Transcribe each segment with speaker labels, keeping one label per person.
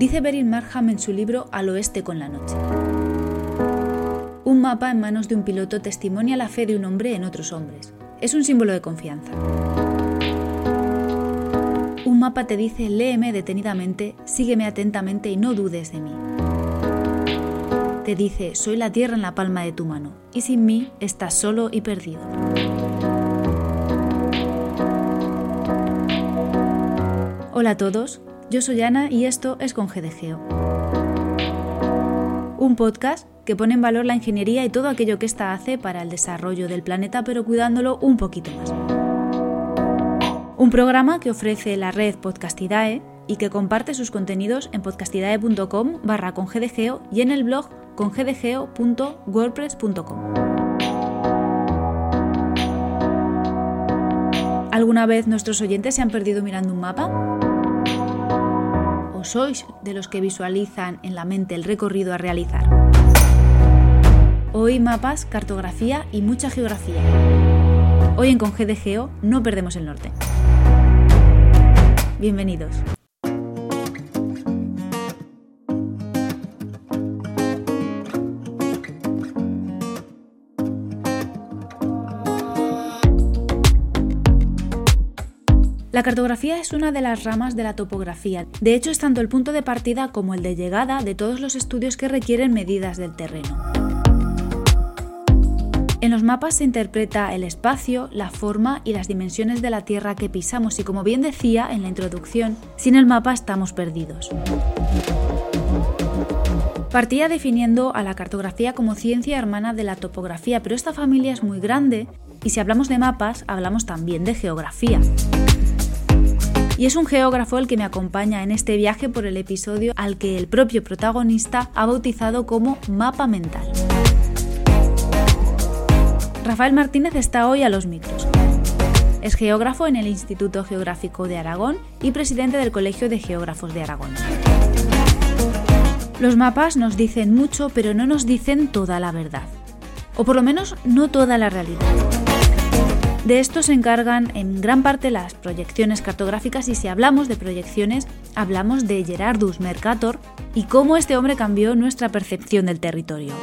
Speaker 1: dice Beryl Markham en su libro Al oeste con la noche. Un mapa en manos de un piloto testimonia la fe de un hombre en otros hombres. Es un símbolo de confianza. Un mapa te dice léeme detenidamente, sígueme atentamente y no dudes de mí. Te dice soy la tierra en la palma de tu mano y sin mí estás solo y perdido. Hola a todos, yo soy Ana y esto es con GDGeo. Un podcast que pone en valor la ingeniería y todo aquello que ésta hace para el desarrollo del planeta, pero cuidándolo un poquito más. Un programa que ofrece la red Podcastidae y que comparte sus contenidos en podcastidae.com barra congdgeo y en el blog congdgeo.wordpress.com. ¿Alguna vez nuestros oyentes se han perdido mirando un mapa? ¿O sois de los que visualizan en la mente el recorrido a realizar? Hoy mapas, cartografía y mucha geografía. Hoy en Con no perdemos el norte. Bienvenidos. La cartografía es una de las ramas de la topografía. De hecho, es tanto el punto de partida como el de llegada de todos los estudios que requieren medidas del terreno. En los mapas se interpreta el espacio, la forma y las dimensiones de la Tierra que pisamos y como bien decía en la introducción, sin el mapa estamos perdidos. Partía definiendo a la cartografía como ciencia hermana de la topografía, pero esta familia es muy grande y si hablamos de mapas, hablamos también de geografía. Y es un geógrafo el que me acompaña en este viaje por el episodio al que el propio protagonista ha bautizado como mapa mental. Rafael Martínez está hoy a los micros. Es geógrafo en el Instituto Geográfico de Aragón y presidente del Colegio de Geógrafos de Aragón. Los mapas nos dicen mucho, pero no nos dicen toda la verdad. O por lo menos no toda la realidad. De esto se encargan en gran parte las proyecciones cartográficas y si hablamos de proyecciones, hablamos de Gerardus Mercator y cómo este hombre cambió nuestra percepción del territorio.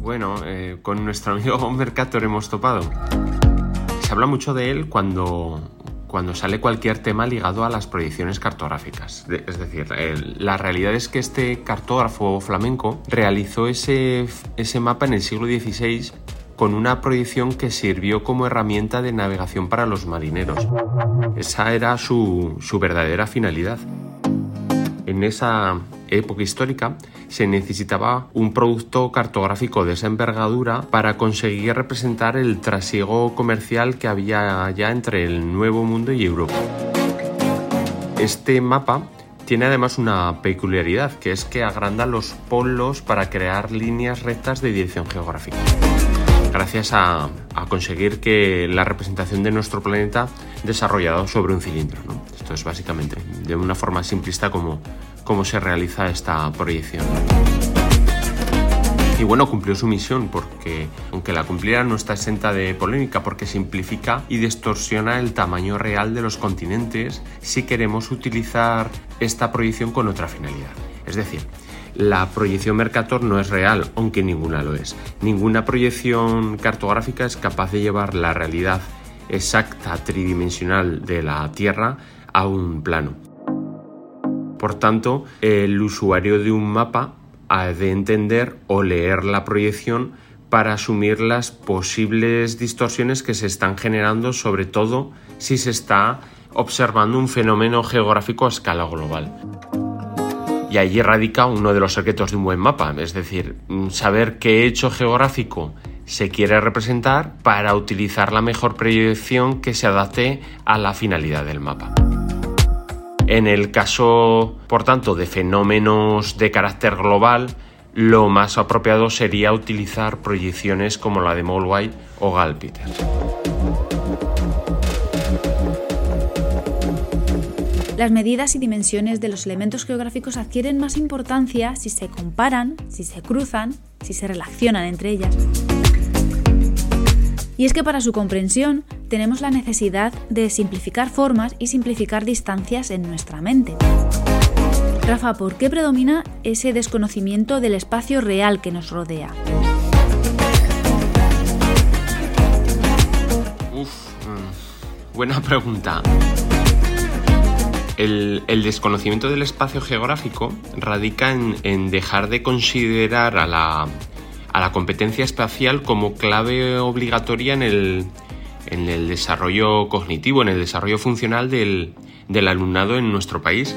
Speaker 2: Bueno, eh, con nuestro amigo Mercator hemos topado. Se habla mucho de él cuando, cuando sale cualquier tema ligado a las proyecciones cartográficas. es decir, la realidad es que este cartógrafo flamenco realizó ese, ese mapa en el siglo XVI con una proyección que sirvió como herramienta de navegación para los marineros. Esa era su, su verdadera finalidad. En esa época histórica se necesitaba un producto cartográfico de esa envergadura para conseguir representar el trasiego comercial que había ya entre el Nuevo Mundo y Europa. Este mapa tiene además una peculiaridad, que es que agranda los polos para crear líneas rectas de dirección geográfica. Gracias a, conseguir que la representación de nuestro planeta desarrollado sobre un cilindro. Esto es básicamente de una forma simplista como, cómo se realiza esta proyección. Y bueno, cumplió su misión porque, aunque la cumpliera, no está exenta de polémica porque simplifica y distorsiona el tamaño real de los continentes si queremos utilizar esta proyección con otra finalidad. Es decir, la proyección Mercator no es real, aunque ninguna lo es. Ninguna proyección cartográfica es capaz de llevar la realidad exacta tridimensional de la Tierra a un plano. Por tanto, el usuario de un mapa ha de entender o leer la proyección para asumir las posibles distorsiones que se están generando, sobre todo si se está observando un fenómeno geográfico a escala global. Y allí radica uno de los secretos de un buen mapa, es decir, saber qué hecho geográfico se quiere representar para utilizar la mejor proyección que se adapte a la finalidad del mapa. En el caso, por tanto, de fenómenos de carácter global, lo más apropiado sería utilizar proyecciones como la de Molway o Galpeter.
Speaker 1: Las medidas y dimensiones de los elementos geográficos adquieren más importancia si se comparan, si se cruzan, si se relacionan entre ellas. Y es que para su comprensión tenemos la necesidad de simplificar formas y simplificar distancias en nuestra mente. Rafa, ¿por qué predomina ese desconocimiento del espacio real que nos rodea?
Speaker 2: Uf, mm, buena pregunta. El, desconocimiento del espacio geográfico radica en dejar de considerar a la, a la competencia espacial como clave obligatoria en el, en el desarrollo cognitivo, en el desarrollo funcional del, del alumnado en nuestro país.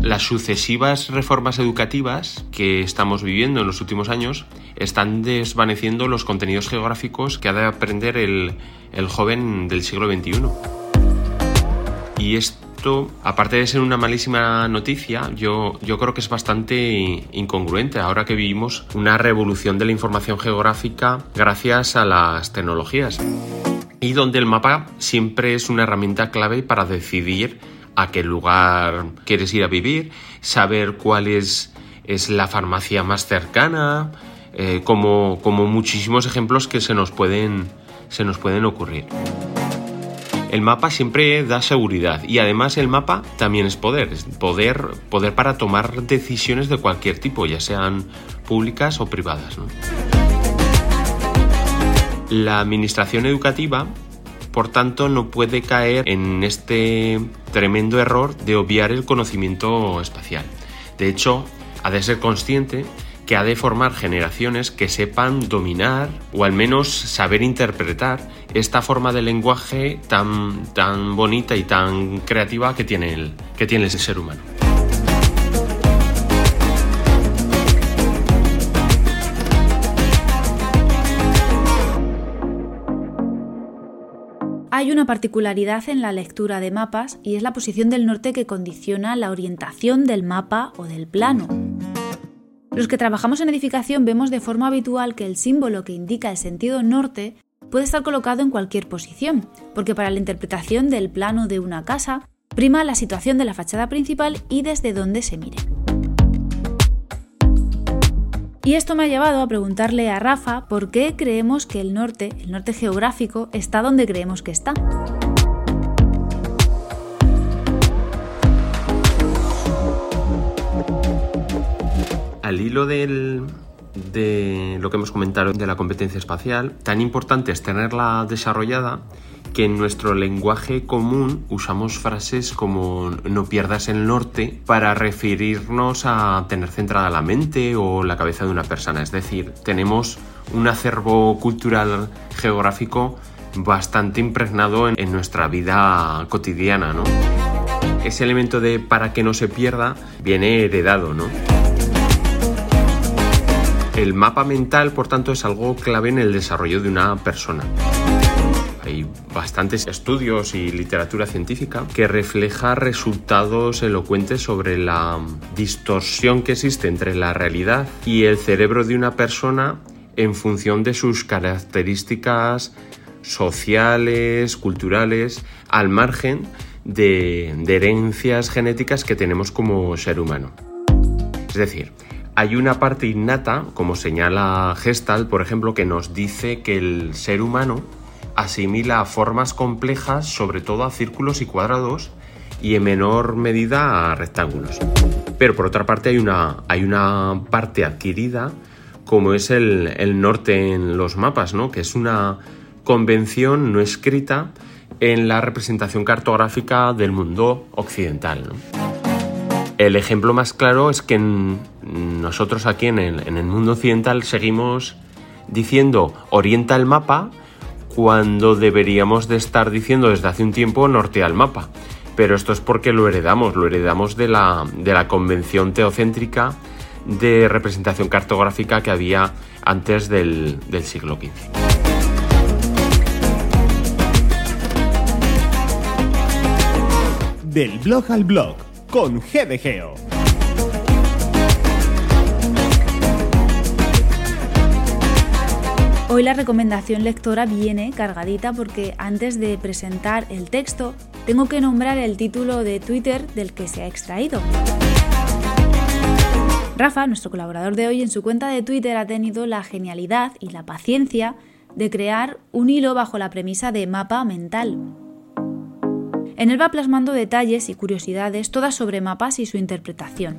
Speaker 2: Las sucesivas reformas educativas que estamos viviendo en los últimos años están desvaneciendo los contenidos geográficos que ha de aprender el, el joven del siglo XXI. Y aparte de ser una malísima noticia, yo, yo creo que es bastante incongruente ahora que vivimos una revolución de la información geográfica gracias a las tecnologías. Y donde el mapa siempre es una herramienta clave para decidir a qué lugar quieres ir a vivir, saber cuál es, es la farmacia más cercana, eh, como, como muchísimos ejemplos que se nos pueden, se nos pueden ocurrir. El mapa siempre da seguridad y además el mapa también es poder, es poder, poder para tomar decisiones de cualquier tipo, ya sean públicas o privadas. La administración educativa, por tanto, no puede caer en este tremendo error de obviar el conocimiento espacial. De hecho, ha de ser consciente que ha de formar generaciones que sepan dominar o al menos saber interpretar esta forma de lenguaje tan, tan bonita y tan creativa que tiene el, que tiene el ser humano.
Speaker 1: Hay una particularidad en la lectura de mapas y es la posición del norte que condiciona la orientación del mapa o del plano. Los que trabajamos en edificación vemos de forma habitual que el símbolo que indica el sentido norte puede estar colocado en cualquier posición, porque para la interpretación del plano de una casa prima la situación de la fachada principal y desde dónde se mire. Y esto me ha llevado a preguntarle a Rafa por qué creemos que el norte, el norte geográfico, está donde creemos que está.
Speaker 2: Al hilo de lo que hemos comentado de la competencia espacial, tan importante es tenerla desarrollada que en nuestro lenguaje común usamos frases como no pierdas el norte para referirnos a tener centrada la mente o la cabeza de una persona. Es decir, tenemos un acervo cultural geográfico bastante impregnado en, nuestra vida cotidiana, Ese elemento de para que no se pierda viene heredado, ¿no? El mapa mental, por tanto, es algo clave en el desarrollo de una persona. Hay bastantes estudios y literatura científica que refleja resultados elocuentes sobre la distorsión que existe entre la realidad y el cerebro de una persona en función de sus características sociales, culturales, al margen de, de herencias genéticas que tenemos como ser humano. Es decir, hay una parte innata, como señala Gestalt, por ejemplo, que nos dice que el ser humano asimila formas complejas, sobre todo a círculos y cuadrados, y en menor medida a rectángulos. Pero por otra parte hay una, hay una parte adquirida, como es el, norte en los mapas, ¿no? que es una convención no escrita en la representación cartográfica del mundo occidental. El ejemplo más claro es que nosotros aquí en el, mundo occidental seguimos diciendo orienta el mapa cuando deberíamos de estar diciendo desde hace un tiempo nortea el mapa. Pero esto es porque lo heredamos, lo heredamos de la, de la convención teocéntrica de representación cartográfica que había antes del, del siglo XV.
Speaker 3: Del blog al blog con GDGeo.
Speaker 1: Hoy la recomendación lectora viene cargadita porque antes de presentar el texto tengo que nombrar el título de Twitter del que se ha extraído. Rafa, nuestro colaborador de hoy, en su cuenta de Twitter ha tenido la genialidad y la paciencia de crear un hilo bajo la premisa de mapa mental. En él va plasmando detalles y curiosidades todas sobre mapas y su interpretación.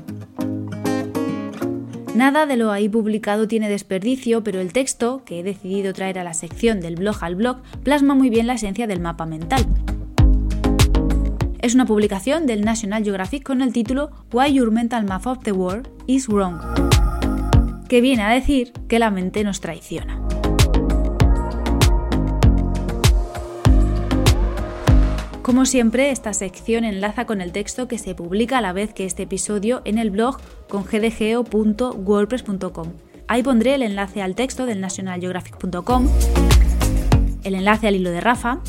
Speaker 1: Nada de lo ahí publicado tiene desperdicio, pero el texto, que he decidido traer a la sección del blog al blog, plasma muy bien la esencia del mapa mental. Es una publicación del National Geographic con el título Why Your Mental Map of the World is Wrong, que viene a decir que la mente nos traiciona. Como siempre, esta sección enlaza con el texto que se publica a la vez que este episodio en el blog con gdgeo.wordpress.com. Ahí pondré el enlace al texto del nationalgeographic.com, el enlace al hilo de Rafa.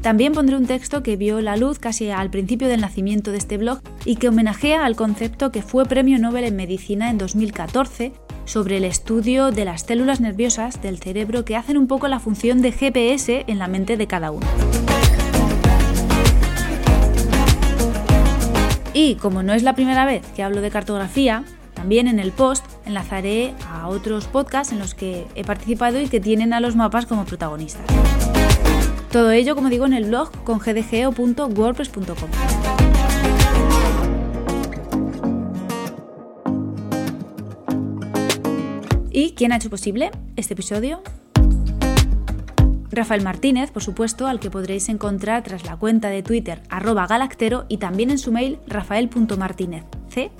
Speaker 1: También pondré un texto que vio la luz casi al principio del nacimiento de este blog y que homenajea al concepto que fue premio Nobel en Medicina en 2014 sobre el estudio de las células nerviosas del cerebro que hacen un poco la función de GPS en la mente de cada uno. Y como no es la primera vez que hablo de cartografía, también en el post enlazaré a otros podcasts en los que he participado y que tienen a los mapas como protagonistas. Todo ello, como digo, en el blog con gdgeo.wordpress.com. ¿Y quién ha hecho posible este episodio? Rafael Martínez, por supuesto, al que podréis encontrar tras la cuenta de Twitter galactero y también en su mail rafael.martinezc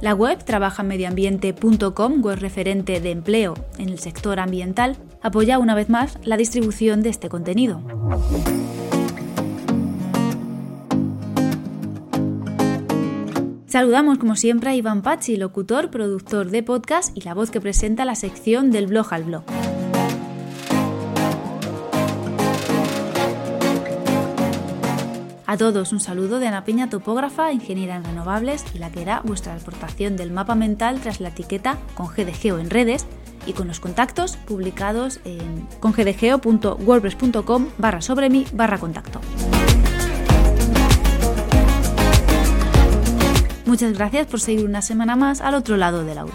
Speaker 1: La web trabajanmedioambiente.com, web referente de empleo en el sector ambiental, apoya una vez más la distribución de este contenido. Saludamos como siempre a Iván Pachi, locutor, productor de podcast y la voz que presenta la sección del blog al blog. A todos un saludo de Ana Peña, topógrafa, ingeniera en renovables y la que era vuestra aportación del mapa mental tras la etiqueta con GDGeo en redes y con los contactos publicados en congdgeo.wordpress.com barra sobre mí barra contacto. Muchas gracias por seguir una semana más al otro lado del audio.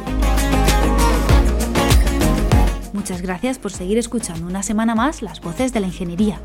Speaker 1: Muchas gracias por seguir escuchando una semana más las voces de la ingeniería.